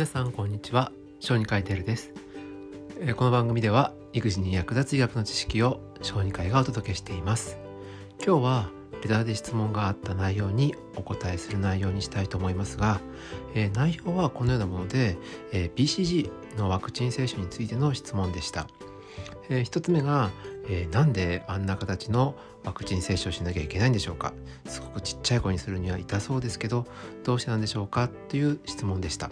皆さんこんにちは。小児科医テルです、この番組では育児に役立つ医学の知識を小児科医がお届けしています。今日はレターで質問があった内容にお答えする内容にしたいと思いますが、えー、内容はこのようなもので、えー、BCG のワクチン接種についての質問でした、えー、1つ目が、えー、なんであんな形のワクチン接種をしなきゃいけないんでしょうか。すごくちっちゃい子にするには痛そうですけどどうしてなんでしょうかという質問でした。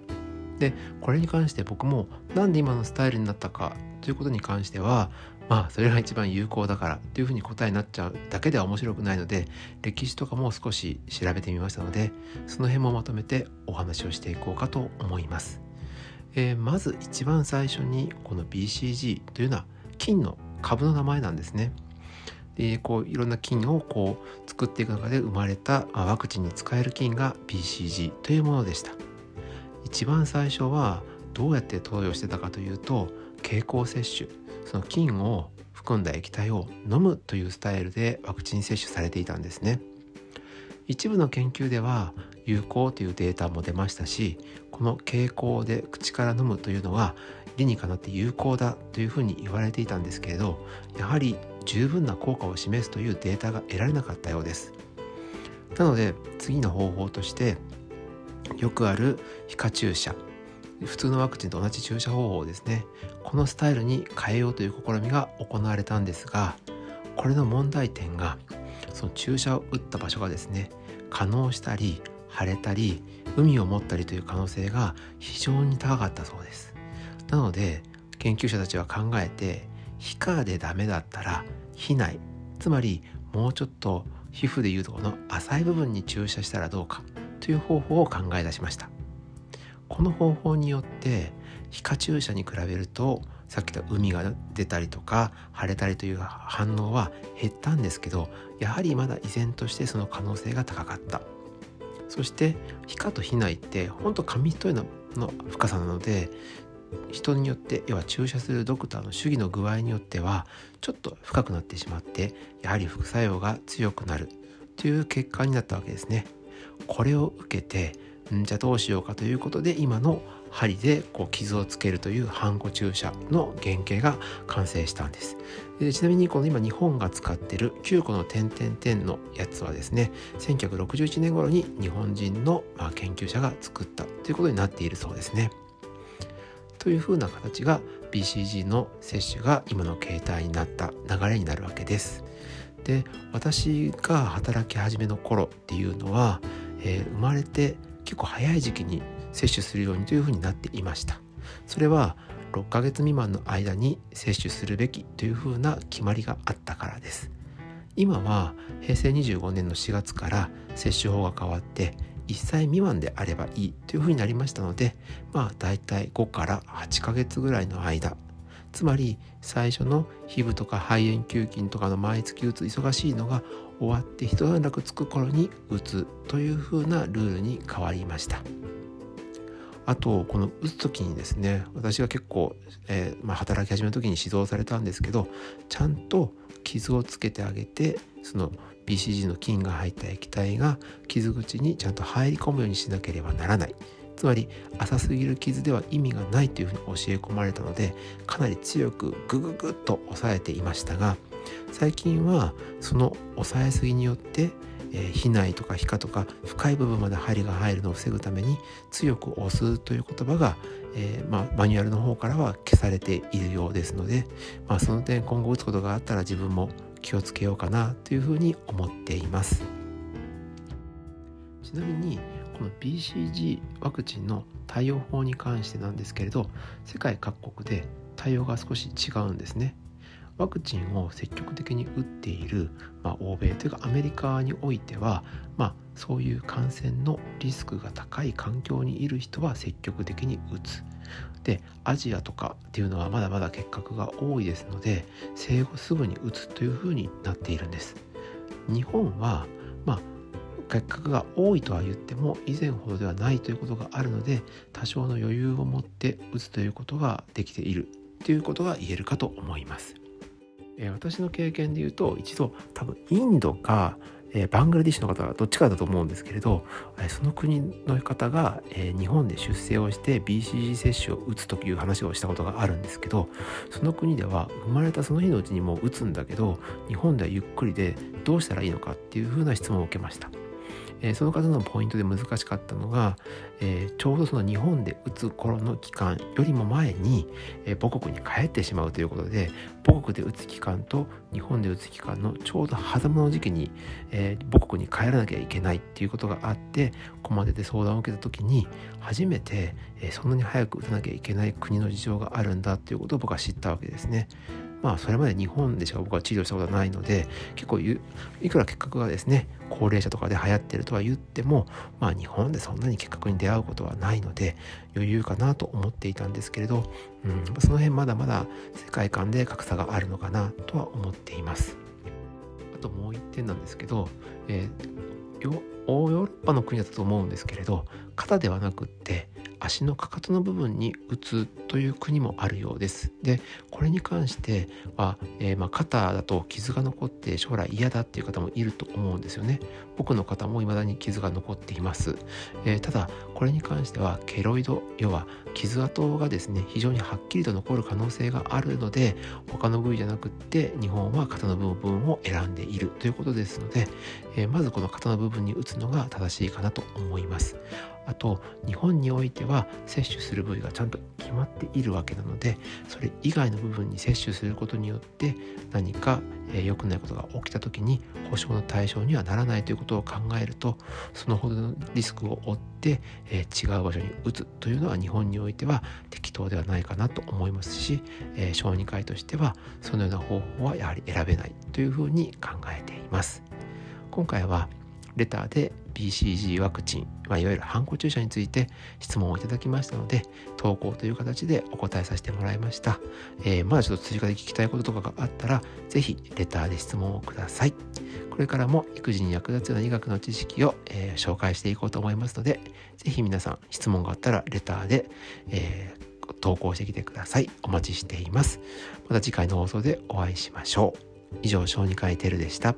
でこれに関して僕もなんで今のスタイルになったかということに関してはまあそれが一番有効だからというふうに答えになっちゃうだけでは面白くないので歴史とかも少し調べてみましたのでその辺もまとめてお話をしていこうかと思います。えー、まず一番最初にこの BCG というのは菌の株の名前なんですね。でこういろんな菌をこう作っていく中で生まれたワクチンに使える菌が BCG というものでした。一番最初はどうやって投与してたかというと経口摂取その菌を含んだ液体を飲むというスタイルでワクチン接種されていたんですね。一部の研究では有効というデータも出ましたしこの経口で口から飲むというのは理にかなって有効だというふうに言われていたんですけれどやはり十分な効果を示すというデータが得られなかったようです。なので次の方法としてよくある皮下注射。普通のワクチンと同じ注射方法ですね。このスタイルに変えようという試みが行われたんですがこれの問題点がその注射を打った場所がですね可能したり腫れたり海を持ったりという可能性が非常に高かったそうです。なので研究者たちは考えて皮下でダメだったら皮内つまりもうちょっと皮膚でいうとこの浅い部分に注射したらどうか。という方法を考え出しましたこの方法によって皮下注射に比べるとさっき言った海が出たりとか腫れたりという反応は減ったんですけどやはりまだ依然としてその可能性が高かったそして皮下と皮内ってほんと紙一重の深さなので人によって要は注射するドクターの主義の具合によってはちょっと深くなってしまってやはり副作用が強くなるという結果になったわけですね。これを受けてんじゃあどうしようかということで今の針でこう傷をつけるというハンコ注射の原型が完成したんです。でちなみにこの今日本が使ってる9個の点々点のやつはですね1961年頃に日本人のま研究者が作ったということになっているそうですね。というふうな形が BCG の接種が今の形態になった流れになるわけです。で私が働き始めの頃っていうのはえー、生まれて結構早い時期に接種するようにというふうになっていました。それは6ヶ月未満の間に接種するべきというふうな決まりがあったからです。今は平成25年の4月から接種法が変わって1歳未満であればいいというふうになりましたのでまあ大体5から8ヶ月ぐらいの間。つまり最初の皮膚とか肺炎球菌とかの毎月打つ忙しいのが終わって一段落つく頃に打つというふうなルールに変わりました。あとこの打つ時にですね私が結構、えー、まあ、働き始めの時に指導されたんですけどちゃんと傷をつけてあげてその BCG の菌が入った液体が傷口にちゃんと入り込むようにしなければならない。つまり浅すぎる傷では意味がないというふうに教え込まれたのでかなり強くグググッと押さえていましたが最近はその押さえすぎによって、えー、皮内とか皮下とか深い部分まで針が入るのを防ぐために強く押すという言葉が、えー、まあ、マニュアルの方からは消されているようですので、まあ、その点今後打つことがあったら自分も気をつけようかなというふうに思っています。ちなみにこの BCG ワクチンの対応法に関してなんですけれど世界各国で対応が少し違うんですね。ワクチンを積極的に打っている、まあ、欧米というかアメリカにおいては、まあ、そういう感染のリスクが高い環境にいる人は積極的に打つ。でアジアとかっていうのはまだまだ結核が多いですので生後すぐに打つというふうになっているんです。日本はまあ結核が多いとは言っても以前ほどではないということがあるので多少の余裕を持って打つということができているということが言えるかと思います。え私の経験で言うと一度多分インドか、え、バングラディッシュの方はどっちかだと思うんですけれど、え、その国の方が、え、日本で出生をして BCG 接種を打つという話をしたことがあるんですけどその国では生まれたその日のうちにもう打つんだけど日本ではゆっくりでどうしたらいいのかっていうふうな質問を受けました。えー、その方のポイントで難しかったのが、えー、ちょうどその日本で打つ頃の期間よりも前に、えー、母国に帰ってしまうということで母国で打つ期間と日本で打つ期間のちょうど狭間の時期に、え母国に帰らなきゃいけないっていうことがあって駒出で相談を受けた時に初めて、えそんなに早く打たなきゃいけない国の事情があるんだっていうことを僕は知ったわけですね。まあそれまで日本でしか僕は治療したことはないので結構いくら結核がですね高齢者とかで流行ってるとは言ってもまあ日本でそんなに結核に出会うことはないので余裕かなと思っていたんですけれど、うん、その辺まだまだ世界観で格差があるのかなとは思っています。あともう一点なんですけど、えー、ヨーロッパの国だったと思うんですけれど肩ではなくって足のかかとの部分に打つという国もあるようです。でこれに関しては、えー、まあ、肩だと傷が残って将来嫌だっていう方もいると思うんですよね。僕の方も未だに傷が残っています。えー、ただこれに関してはケロイド要は傷跡がですね非常にはっきりと残る可能性があるので他の部位じゃなくって日本は肩の部分を選んでいるということですので、えー、まずこの肩の部分に打つのが正しいかなと思います。あと日本においては接種する部位がちゃんと決まっているわけなのでそれ以外の部分に接種することによって何か良、くないことが起きた時に保証の対象にはならないということを考えるとそのほどのリスクを負って、違う場所に打つというのは日本においては適当ではないかなと思いますし、小児科医としてはそのような方法はやはり選べないというふうに考えています。今回はレターで BCG ワクチン、まあ、いわゆるハンコ注射について質問をいただきましたので投稿という形でお答えさせてもらいました、えー、まだちょっと追加で聞きたいこととかがあったら是非レターで質問をください。これからも育児に役立つような医学の知識を、えー、紹介していこうと思いますので是非皆さん質問があったらレターで、えー、投稿してきてください。お待ちしています。また次回の放送でお会いしましょう。以上小児科医テルでした。